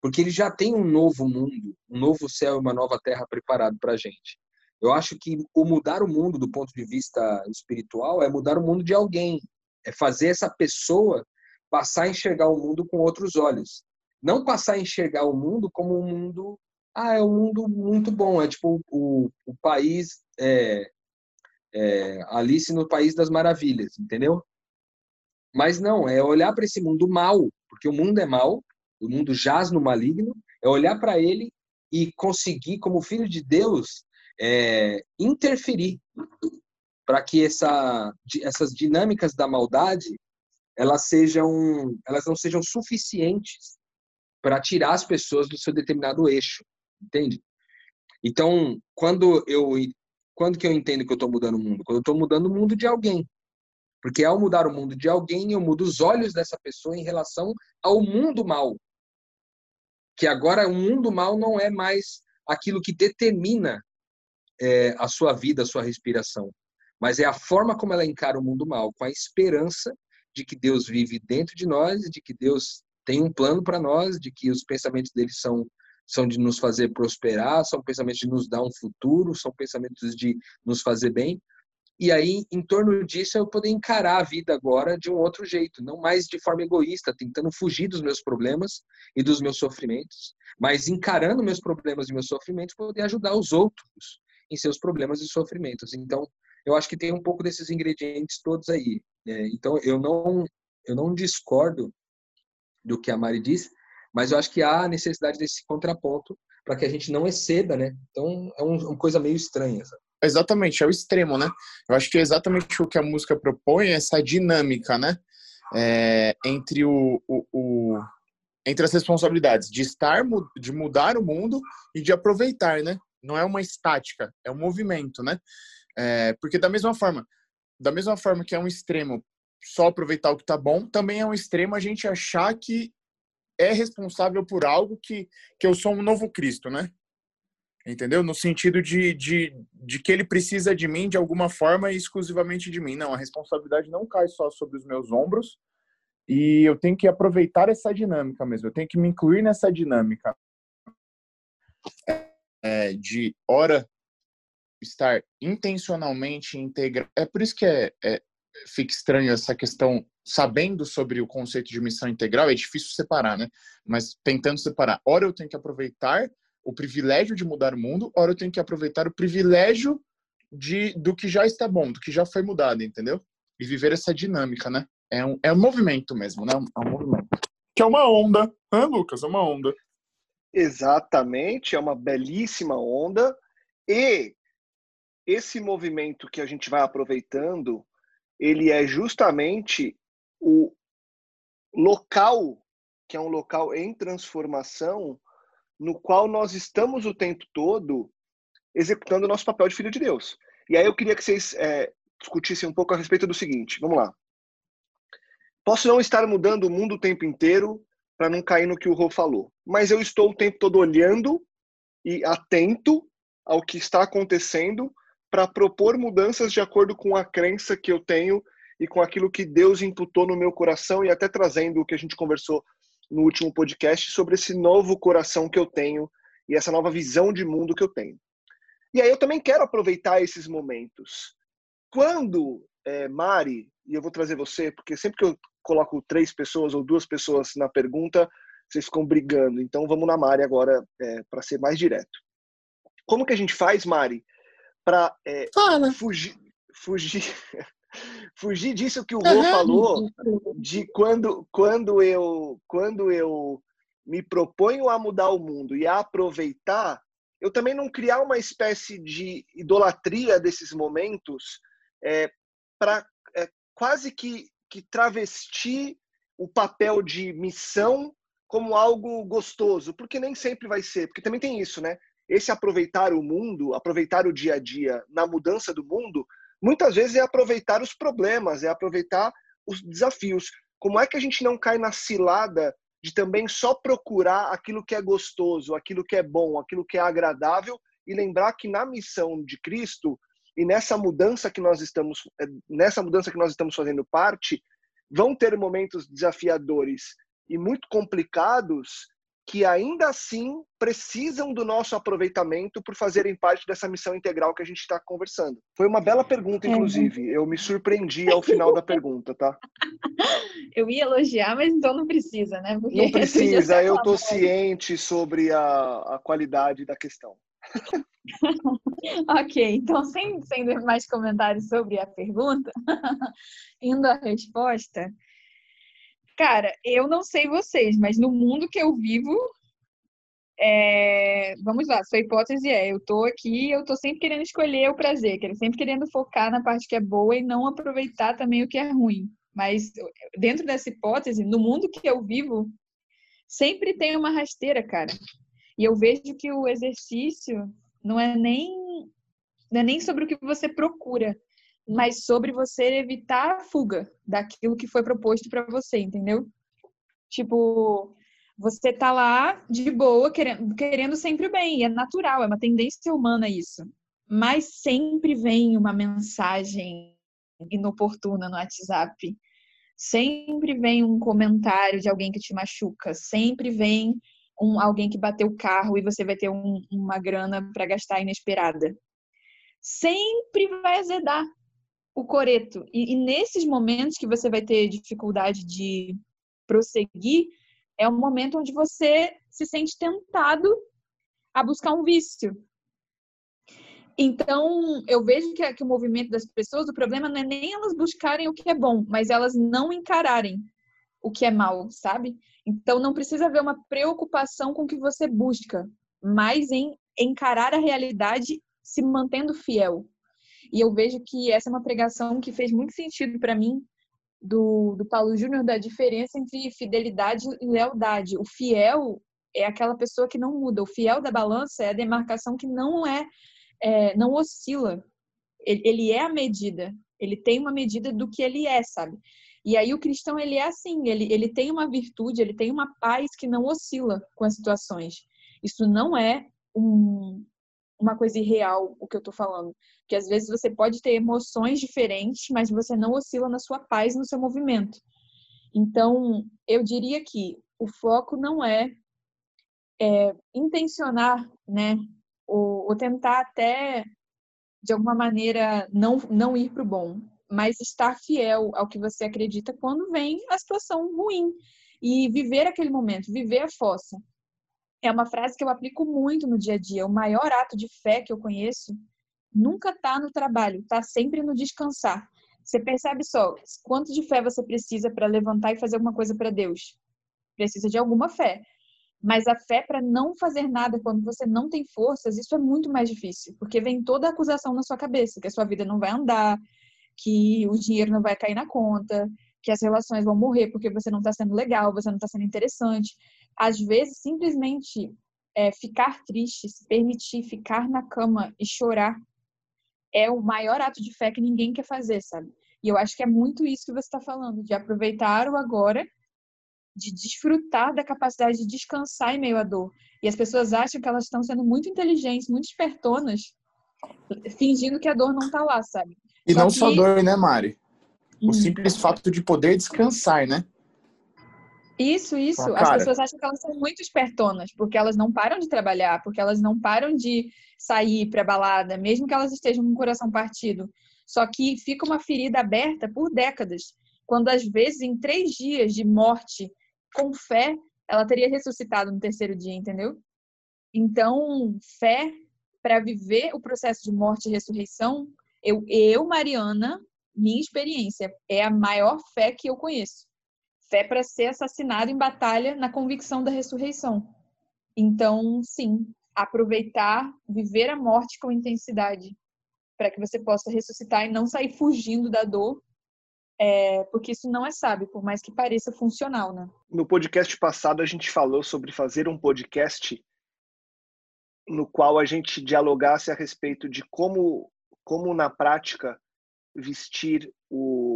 porque ele já tem um novo mundo, um novo céu e uma nova terra preparado para a gente. Eu acho que o mudar o mundo do ponto de vista espiritual é mudar o mundo de alguém, é fazer essa pessoa passar a enxergar o mundo com outros olhos. Não passar a enxergar o mundo como um mundo, ah, é um mundo muito bom, é tipo o, o país, é, é, Alice no País das Maravilhas, entendeu? Mas não, é olhar para esse mundo mal, porque o mundo é mal, o mundo jaz no maligno, é olhar para ele e conseguir, como filho de Deus, é, interferir para que essa, essas dinâmicas da maldade elas sejam, elas não sejam suficientes para tirar as pessoas do seu determinado eixo, entende? Então, quando eu quando que eu entendo que eu estou mudando o mundo? Quando eu estou mudando o mundo de alguém. Porque ao mudar o mundo de alguém, eu mudo os olhos dessa pessoa em relação ao mundo mal. Que agora o mundo mal não é mais aquilo que determina é, a sua vida, a sua respiração, mas é a forma como ela encara o mundo mal, com a esperança de que Deus vive dentro de nós, de que Deus tem um plano para nós, de que os pensamentos dele são são de nos fazer prosperar, são pensamentos de nos dar um futuro, são pensamentos de nos fazer bem. E aí, em torno disso, eu poder encarar a vida agora de um outro jeito, não mais de forma egoísta, tentando fugir dos meus problemas e dos meus sofrimentos, mas encarando meus problemas e meus sofrimentos, poder ajudar os outros em seus problemas e sofrimentos. Então, eu acho que tem um pouco desses ingredientes todos aí. Né? Então, eu não, eu não discordo do que a Mari disse, mas eu acho que há necessidade desse contraponto para que a gente não exceda, né? Então, é um, uma coisa meio estranha. Sabe? Exatamente, é o extremo, né? Eu acho que é exatamente o que a música propõe, essa dinâmica, né? É, entre o, o, o, entre as responsabilidades de estar, de mudar o mundo e de aproveitar, né? Não é uma estática, é um movimento, né? É, porque da mesma forma, da mesma forma que é um extremo só aproveitar o que tá bom, também é um extremo a gente achar que é responsável por algo que, que eu sou um novo Cristo, né? Entendeu? No sentido de, de, de que ele precisa de mim de alguma forma e exclusivamente de mim. Não, a responsabilidade não cai só sobre os meus ombros e eu tenho que aproveitar essa dinâmica mesmo. Eu tenho que me incluir nessa dinâmica é, de hora estar intencionalmente integrado. É por isso que é, é, fica estranho essa questão, sabendo sobre o conceito de missão integral, é difícil separar, né? Mas tentando separar. Ora eu tenho que aproveitar o privilégio de mudar o mundo, ora eu tenho que aproveitar o privilégio de, do que já está bom, do que já foi mudado, entendeu? E viver essa dinâmica, né? É um, é um movimento mesmo, né? É um movimento. Que é uma onda, né, Lucas? É uma onda. Exatamente, é uma belíssima onda. E esse movimento que a gente vai aproveitando, ele é justamente o local, que é um local em transformação, no qual nós estamos o tempo todo executando o nosso papel de filho de Deus. E aí eu queria que vocês é, discutissem um pouco a respeito do seguinte. Vamos lá. Posso não estar mudando o mundo o tempo inteiro para não cair no que o Rô falou, mas eu estou o tempo todo olhando e atento ao que está acontecendo para propor mudanças de acordo com a crença que eu tenho e com aquilo que Deus imputou no meu coração e até trazendo o que a gente conversou no último podcast sobre esse novo coração que eu tenho e essa nova visão de mundo que eu tenho. E aí eu também quero aproveitar esses momentos. Quando, é, Mari, e eu vou trazer você, porque sempre que eu coloco três pessoas ou duas pessoas na pergunta, vocês ficam brigando. Então vamos na Mari agora é, para ser mais direto. Como que a gente faz, Mari, para é, fugir, fugir, fugir disso que o Rô falou, de quando, quando, eu, quando eu me proponho a mudar o mundo e a aproveitar, eu também não criar uma espécie de idolatria desses momentos é, para é, quase que, que travestir o papel de missão como algo gostoso, porque nem sempre vai ser, porque também tem isso, né? esse aproveitar o mundo, aproveitar o dia a dia na mudança do mundo, muitas vezes é aproveitar os problemas, é aproveitar os desafios. Como é que a gente não cai na cilada de também só procurar aquilo que é gostoso, aquilo que é bom, aquilo que é agradável e lembrar que na missão de Cristo e nessa mudança que nós estamos eh, nessa mudança que nós estamos fazendo parte, vão ter momentos desafiadores e muito complicados que ainda assim precisam do nosso aproveitamento por fazerem parte dessa missão integral que a gente está conversando? Foi uma bela pergunta, é. inclusive. Eu me surpreendi ao final da pergunta, tá? Eu ia elogiar, mas então não precisa, né? Porque não precisa, eu estou ciente sobre a, a qualidade da questão. ok, então sem, sem mais comentários sobre a pergunta, indo à resposta, Cara, eu não sei vocês, mas no mundo que eu vivo, é... vamos lá, sua hipótese é, eu tô aqui, eu tô sempre querendo escolher o prazer, sempre querendo focar na parte que é boa e não aproveitar também o que é ruim. Mas dentro dessa hipótese, no mundo que eu vivo, sempre tem uma rasteira, cara. E eu vejo que o exercício não é nem não é nem sobre o que você procura, mas sobre você evitar a fuga daquilo que foi proposto para você, entendeu? Tipo, você tá lá de boa, querendo, querendo sempre o bem, é natural, é uma tendência humana isso. Mas sempre vem uma mensagem inoportuna no WhatsApp. Sempre vem um comentário de alguém que te machuca, sempre vem um, alguém que bateu o carro e você vai ter um, uma grana para gastar inesperada. Sempre vai azedar, o coreto. E, e, nesses momentos que você vai ter dificuldade de prosseguir, é um momento onde você se sente tentado a buscar um vício. Então, eu vejo que, que o movimento das pessoas, o problema não é nem elas buscarem o que é bom, mas elas não encararem o que é mal, sabe? Então, não precisa haver uma preocupação com o que você busca, mas em encarar a realidade se mantendo fiel. E eu vejo que essa é uma pregação que fez muito sentido para mim do, do Paulo Júnior da diferença entre fidelidade e lealdade. O fiel é aquela pessoa que não muda. O fiel da balança é a demarcação que não é, é não oscila. Ele, ele, é a medida. Ele tem uma medida do que ele é, sabe? E aí o cristão ele é assim. Ele, ele tem uma virtude, ele tem uma paz que não oscila com as situações. Isso não é um, uma coisa irreal o que eu tô falando. Que às vezes você pode ter emoções diferentes, mas você não oscila na sua paz, no seu movimento. Então, eu diria que o foco não é, é intencionar, né? Ou, ou, tentar até, de alguma maneira, não, não ir para o bom, mas estar fiel ao que você acredita quando vem a situação ruim. E viver aquele momento, viver a fossa é uma frase que eu aplico muito no dia a dia. O maior ato de fé que eu conheço nunca está no trabalho, está sempre no descansar. Você percebe só quanto de fé você precisa para levantar e fazer alguma coisa para Deus? Precisa de alguma fé. Mas a fé para não fazer nada quando você não tem forças, isso é muito mais difícil, porque vem toda a acusação na sua cabeça, que a sua vida não vai andar, que o dinheiro não vai cair na conta, que as relações vão morrer porque você não está sendo legal, você não está sendo interessante. Às vezes, simplesmente é, ficar triste, se permitir ficar na cama e chorar é o maior ato de fé que ninguém quer fazer, sabe? E eu acho que é muito isso que você está falando, de aproveitar o agora, de desfrutar da capacidade de descansar em meio à dor. E as pessoas acham que elas estão sendo muito inteligentes, muito espertonas, fingindo que a dor não está lá, sabe? E só não que... só dor, né, Mari? O hum. simples fato de poder descansar, né? Isso, isso. As pessoas acham que elas são muito espertonas, porque elas não param de trabalhar, porque elas não param de sair para balada, mesmo que elas estejam com o coração partido. Só que fica uma ferida aberta por décadas, quando às vezes em três dias de morte com fé, ela teria ressuscitado no terceiro dia, entendeu? Então, fé para viver o processo de morte e ressurreição, eu, eu Mariana, minha experiência, é a maior fé que eu conheço. Fé para ser assassinado em batalha na convicção da ressurreição. Então, sim, aproveitar, viver a morte com intensidade, para que você possa ressuscitar e não sair fugindo da dor, é, porque isso não é sábio, por mais que pareça funcional, né? No podcast passado a gente falou sobre fazer um podcast no qual a gente dialogasse a respeito de como, como na prática vestir o,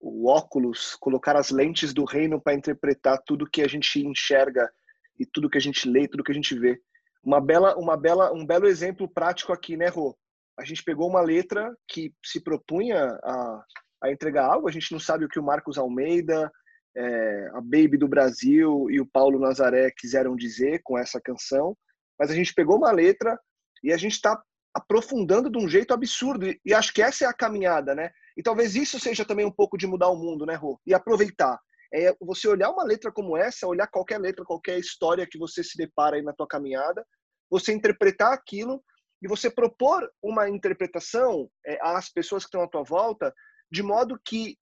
o óculos, colocar as lentes do reino para interpretar tudo que a gente enxerga e tudo que a gente lê, tudo que a gente vê. Uma bela, uma bela, um belo exemplo prático aqui, né, Rô? A gente pegou uma letra que se propunha a, a entregar algo. A gente não sabe o que o Marcos Almeida é, a Baby do Brasil e o Paulo Nazaré quiseram dizer com essa canção, mas a gente pegou uma letra e a gente está aprofundando de um jeito absurdo. E, acho que essa é a caminhada, né? E talvez isso seja também um pouco de mudar o mundo, né, Rô? E aproveitar. É você olhar uma letra como essa, olhar qualquer letra, qualquer história que você se depara aí na tua caminhada, você interpretar aquilo e você propor uma interpretação é, às pessoas que estão à tua volta, de modo que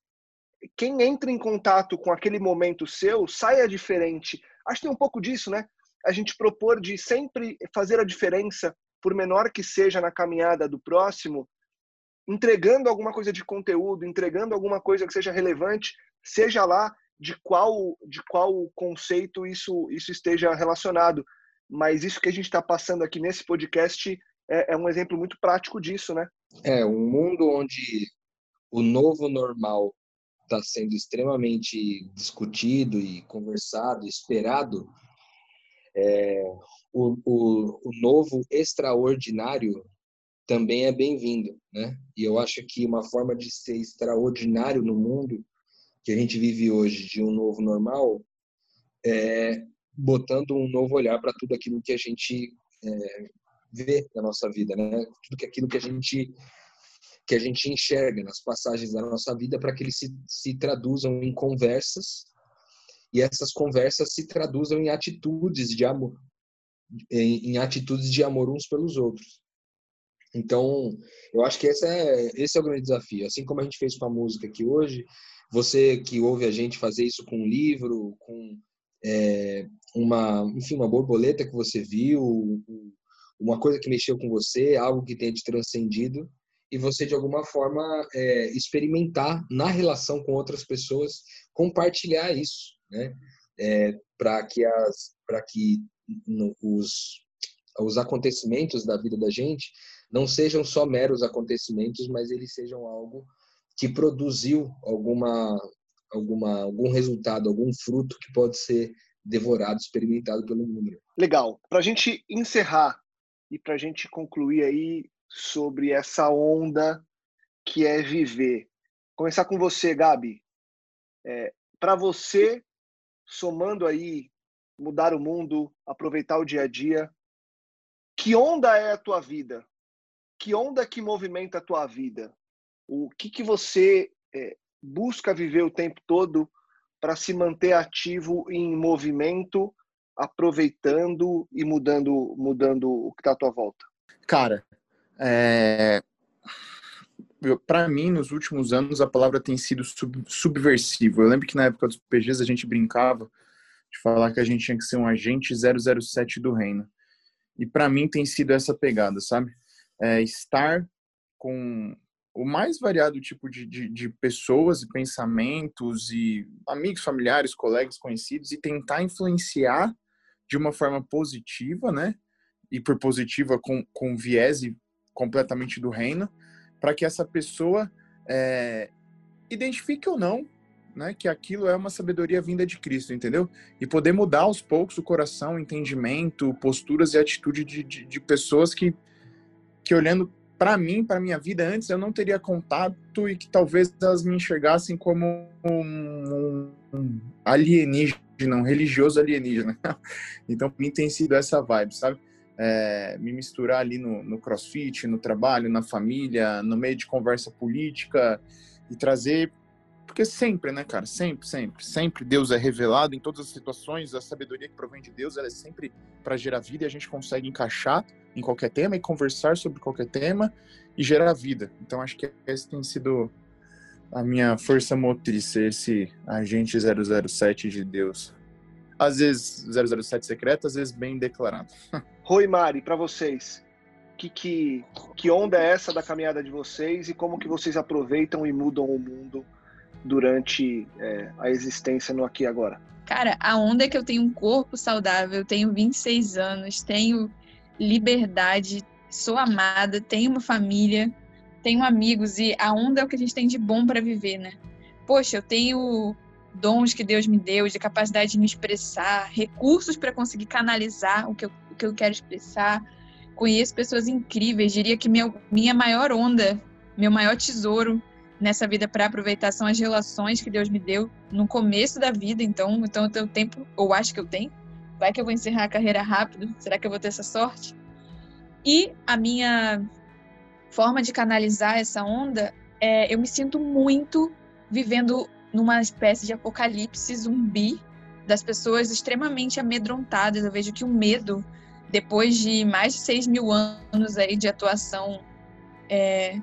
quem entra em contato com aquele momento seu saia diferente. Acho que tem um pouco disso, né? A gente propor de sempre fazer a diferença, por menor que seja na caminhada do próximo, entregando alguma coisa de conteúdo, entregando alguma coisa que seja relevante, seja lá de qual de qual conceito isso isso esteja relacionado. Mas isso que a gente está passando aqui nesse podcast é, é um exemplo muito prático disso, né? É um mundo onde o novo normal está sendo extremamente discutido e conversado, esperado, é, o, o, o novo extraordinário também é bem-vindo, né? E eu acho que uma forma de ser extraordinário no mundo que a gente vive hoje, de um novo normal, é botando um novo olhar para tudo aquilo que a gente é, vê na nossa vida, né? Tudo aquilo que a gente que a gente enxerga nas passagens da nossa vida para que eles se, se traduzam em conversas e essas conversas se traduzam em atitudes de amor, em, em atitudes de amor uns pelos outros. Então, eu acho que esse é, esse é o grande desafio. Assim como a gente fez com a música aqui hoje, você que ouve a gente fazer isso com um livro, com é, uma, enfim, uma borboleta que você viu, uma coisa que mexeu com você, algo que tenha te transcendido, e você de alguma forma é, experimentar na relação com outras pessoas, compartilhar isso, né? É, para que as, para que no, os os acontecimentos da vida da gente não sejam só meros acontecimentos, mas eles sejam algo que produziu alguma alguma algum resultado, algum fruto que pode ser devorado, experimentado pelo mundo. Legal. Para a gente encerrar e para a gente concluir aí sobre essa onda que é viver. Começar com você, Gabi. É, Para você, somando aí, mudar o mundo, aproveitar o dia a dia, que onda é a tua vida? Que onda que movimenta a tua vida? O que, que você é, busca viver o tempo todo para se manter ativo em movimento, aproveitando e mudando, mudando o que está à tua volta? Cara, é... Para mim, nos últimos anos, a palavra tem sido sub subversivo. Eu lembro que na época dos PGs a gente brincava de falar que a gente tinha que ser um agente 007 do reino. E para mim tem sido essa pegada, sabe? É estar com o mais variado tipo de, de, de, pessoas e pensamentos e amigos, familiares, colegas, conhecidos e tentar influenciar de uma forma positiva, né? E por positiva com, com viés completamente do reino, para que essa pessoa é, identifique ou não né, que aquilo é uma sabedoria vinda de Cristo, entendeu? E poder mudar aos poucos o coração, o entendimento, posturas e atitude de, de, de pessoas que, que olhando para mim, para minha vida antes, eu não teria contato e que talvez elas me enxergassem como um, um alienígena, um religioso alienígena. Então, para mim tem sido essa vibe, sabe? é, me misturar ali no, no crossfit, no trabalho, na família, no meio de conversa política e trazer. Porque sempre, né, cara? Sempre, sempre. Sempre Deus é revelado em todas as situações. A sabedoria que provém de Deus ela é sempre para gerar vida e a gente consegue encaixar em qualquer tema e conversar sobre qualquer tema e gerar vida. Então acho que esse tem sido a minha força motriz, esse agente 007 de Deus. Às vezes 007 secreto, às vezes bem declarado. Rui Mari, para vocês, que, que, que onda é essa da caminhada de vocês e como que vocês aproveitam e mudam o mundo durante é, a existência no aqui e agora? Cara, a onda é que eu tenho um corpo saudável, tenho 26 anos, tenho liberdade, sou amada, tenho uma família, tenho amigos e a onda é o que a gente tem de bom para viver, né? Poxa, eu tenho dons que Deus me deu, de capacidade de me expressar, recursos para conseguir canalizar o que eu que eu quero expressar. Conheço pessoas incríveis, diria que minha, minha maior onda, meu maior tesouro nessa vida para aproveitar são as relações que Deus me deu no começo da vida. Então, então eu tenho tempo, ou acho que eu tenho. Vai que eu vou encerrar a carreira rápido? Será que eu vou ter essa sorte? E a minha forma de canalizar essa onda é eu me sinto muito vivendo numa espécie de apocalipse zumbi das pessoas extremamente amedrontadas. Eu vejo que o medo, depois de mais de 6 mil anos aí de atuação é,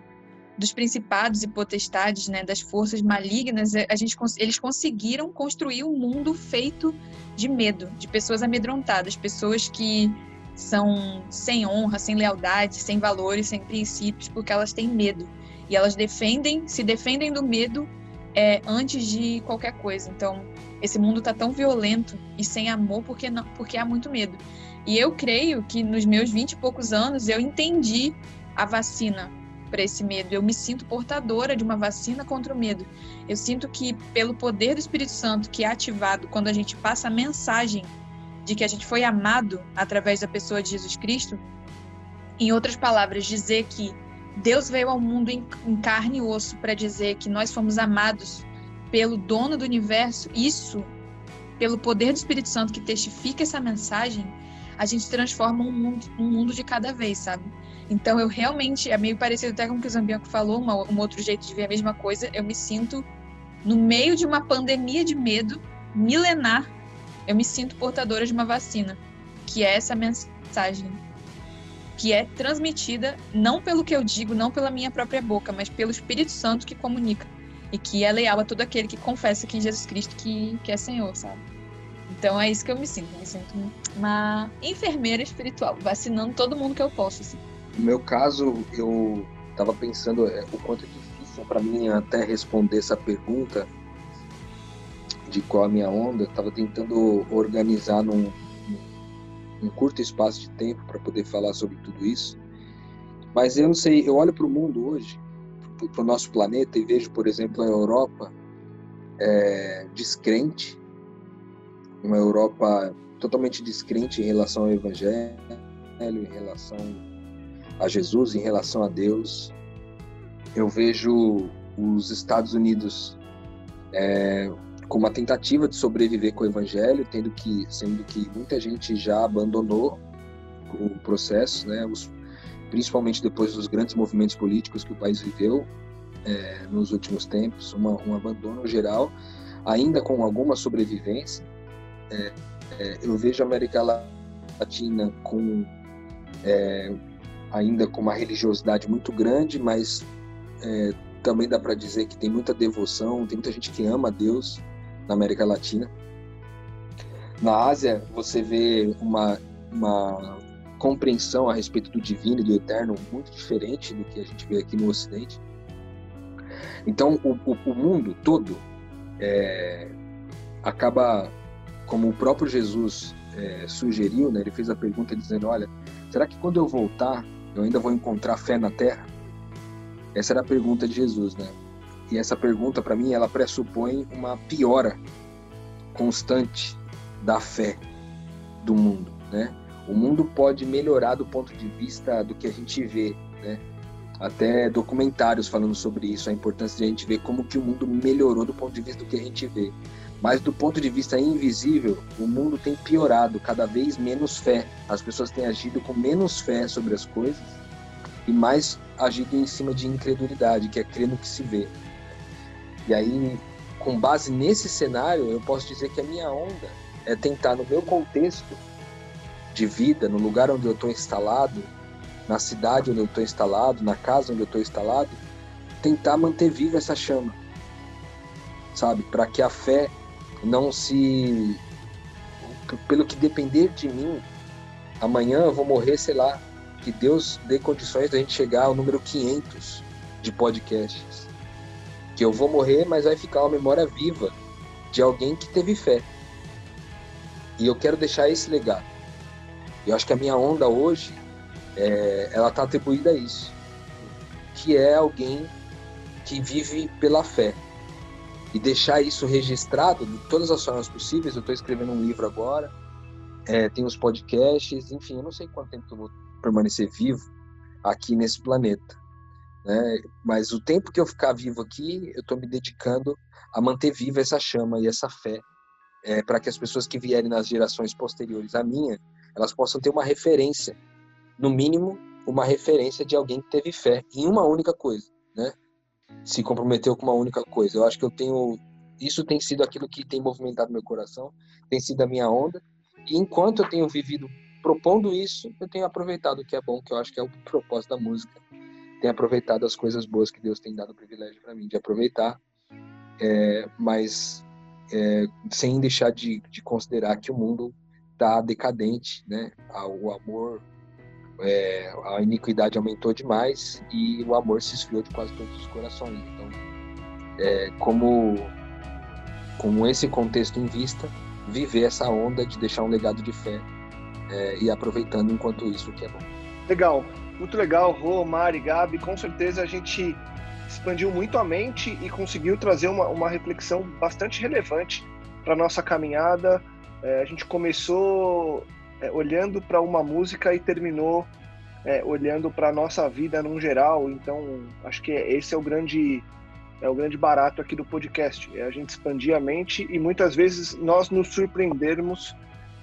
dos principados e potestades, né, das forças malignas, é, a gente, eles conseguiram construir um mundo feito de medo, de pessoas amedrontadas, pessoas que são sem honra, sem lealdade, sem valores, sem princípios, porque elas têm medo. E elas defendem, se defendem do medo é, antes de qualquer coisa. Então, esse mundo está tão violento e sem amor porque, não, porque há muito medo. E eu creio que nos meus vinte e poucos anos eu entendi a vacina para esse medo. Eu me sinto portadora de uma vacina contra o medo. Eu sinto que, pelo poder do Espírito Santo que é ativado quando a gente passa a mensagem de que a gente foi amado através da pessoa de Jesus Cristo, em outras palavras, dizer que Deus veio ao mundo em, carne e osso para dizer que nós fomos amados pelo dono do universo, isso, pelo poder do Espírito Santo que testifica essa mensagem, a gente transforma um mundo, um mundo de cada vez, sabe? Então eu realmente, é meio parecido até com o que o Zambianco falou, uma, um outro jeito de ver a mesma coisa, eu me sinto no meio de uma pandemia de medo milenar, eu me sinto portadora de uma vacina, que é essa mensagem que é transmitida não pelo que eu digo, não pela minha própria boca, mas pelo Espírito Santo que comunica e que é leal a todo aquele que confessa que Jesus Cristo que, que é Senhor, sabe? Então é isso que eu me sinto, eu me sinto uma enfermeira espiritual, vacinando todo mundo que eu posso, assim. No meu caso, eu estava pensando é, o quanto é difícil para mim até responder essa pergunta de qual a minha onda, estava tentando organizar num, um curto espaço de tempo para poder falar sobre tudo isso. Mas eu não sei, eu olho para o mundo hoje, para o nosso planeta, e vejo, por exemplo, a Europa é, descrente, uma Europa totalmente descrente em relação ao Evangelho, em relação a Jesus, em relação a Deus. Eu vejo os Estados Unidos é, com uma tentativa de sobreviver com o evangelho, tendo que, sendo que muita gente já abandonou o processo, né? Os, principalmente depois dos grandes movimentos políticos que o país viveu é, nos últimos tempos, uma, um abandono geral, ainda com alguma sobrevivência. É, é, eu vejo a América Latina com é, ainda com uma religiosidade muito grande, mas é, também dá para dizer que tem muita devoção, tem muita gente que ama Deus, na América Latina. Na Ásia, você vê uma, uma compreensão a respeito do divino e do eterno muito diferente do que a gente vê aqui no Ocidente. Então, o, o, o mundo todo é, acaba, como o próprio Jesus é, sugeriu, né? ele fez a pergunta dizendo: Olha, será que quando eu voltar eu ainda vou encontrar fé na terra? Essa era a pergunta de Jesus, né? E essa pergunta, para mim, ela pressupõe uma piora constante da fé do mundo, né? O mundo pode melhorar do ponto de vista do que a gente vê, né? Até documentários falando sobre isso, a importância de a gente ver como que o mundo melhorou do ponto de vista do que a gente vê. Mas do ponto de vista invisível, o mundo tem piorado, cada vez menos fé. As pessoas têm agido com menos fé sobre as coisas e mais agido em cima de incredulidade, que é crer no que se vê. E aí, com base nesse cenário, eu posso dizer que a minha onda é tentar, no meu contexto de vida, no lugar onde eu estou instalado, na cidade onde eu estou instalado, na casa onde eu estou instalado, tentar manter viva essa chama, sabe? Para que a fé não se. Pelo que depender de mim, amanhã eu vou morrer, sei lá, que Deus dê condições da gente chegar ao número 500 de podcasts que eu vou morrer, mas vai ficar uma memória viva de alguém que teve fé. E eu quero deixar esse legado. Eu acho que a minha onda hoje, é, ela está atribuída a isso, que é alguém que vive pela fé. E deixar isso registrado de todas as formas possíveis. Eu estou escrevendo um livro agora, é, tem os podcasts, enfim, eu não sei quanto tempo eu vou permanecer vivo aqui nesse planeta. Né? Mas o tempo que eu ficar vivo aqui, eu estou me dedicando a manter viva essa chama e essa fé, é, para que as pessoas que vierem nas gerações posteriores à minha, elas possam ter uma referência, no mínimo, uma referência de alguém que teve fé em uma única coisa? Se comprometeu com uma única coisa. Eu acho que eu tenho, isso tem sido aquilo que tem movimentado meu coração, tem sido a minha onda. E enquanto eu tenho vivido propondo isso, eu tenho aproveitado o que é bom, que eu acho que é o propósito da música. Tenho aproveitado as coisas boas que Deus tem dado o privilégio para mim de aproveitar, é, mas é, sem deixar de, de, considerar que o mundo está decadente, né? O amor, é, a iniquidade aumentou demais e o amor se esfriou de quase todos os corações. Então, é, como com esse contexto em vista, viver essa onda de deixar um legado de fé é, e aproveitando enquanto isso que é bom. Legal, muito legal, Rô, Mari, Gabi. Com certeza a gente expandiu muito a mente e conseguiu trazer uma, uma reflexão bastante relevante para nossa caminhada. É, a gente começou é, olhando para uma música e terminou é, olhando para a nossa vida num geral. Então, acho que esse é o grande é o grande barato aqui do podcast, é a gente expandir a mente e muitas vezes nós nos surpreendermos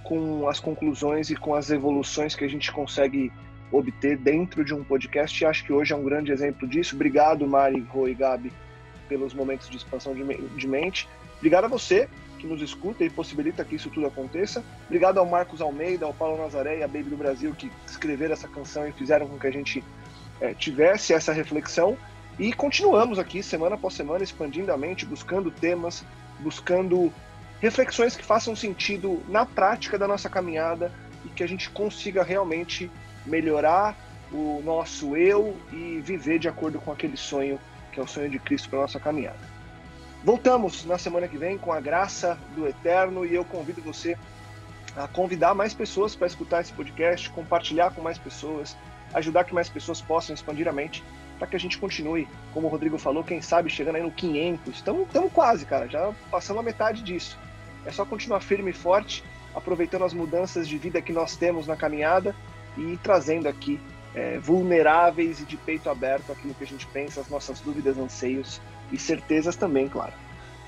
com as conclusões e com as evoluções que a gente consegue obter dentro de um podcast. E acho que hoje é um grande exemplo disso. Obrigado, Mari, Rô e Gabi, pelos momentos de expansão de mente. Obrigado a você que nos escuta e possibilita que isso tudo aconteça. Obrigado ao Marcos Almeida, ao Paulo Nazaré e à Baby do Brasil que escreveram essa canção e fizeram com que a gente é, tivesse essa reflexão. E continuamos aqui, semana após semana, expandindo a mente, buscando temas, buscando reflexões que façam sentido na prática da nossa caminhada e que a gente consiga realmente melhorar o nosso eu e viver de acordo com aquele sonho que é o sonho de Cristo para nossa caminhada. Voltamos na semana que vem com a graça do Eterno e eu convido você a convidar mais pessoas para escutar esse podcast, compartilhar com mais pessoas, ajudar que mais pessoas possam expandir a mente, para que a gente continue, como o Rodrigo falou, quem sabe chegando aí no 500. Estamos quase, cara, já passamos a metade disso. É só continuar firme e forte, aproveitando as mudanças de vida que nós temos na caminhada e trazendo aqui é, vulneráveis e de peito aberto aquilo que a gente pensa, as nossas dúvidas, anseios e certezas também, claro.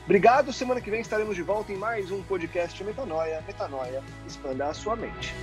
Obrigado, semana que vem estaremos de volta em mais um podcast Metanoia. Metanoia, expanda a sua mente.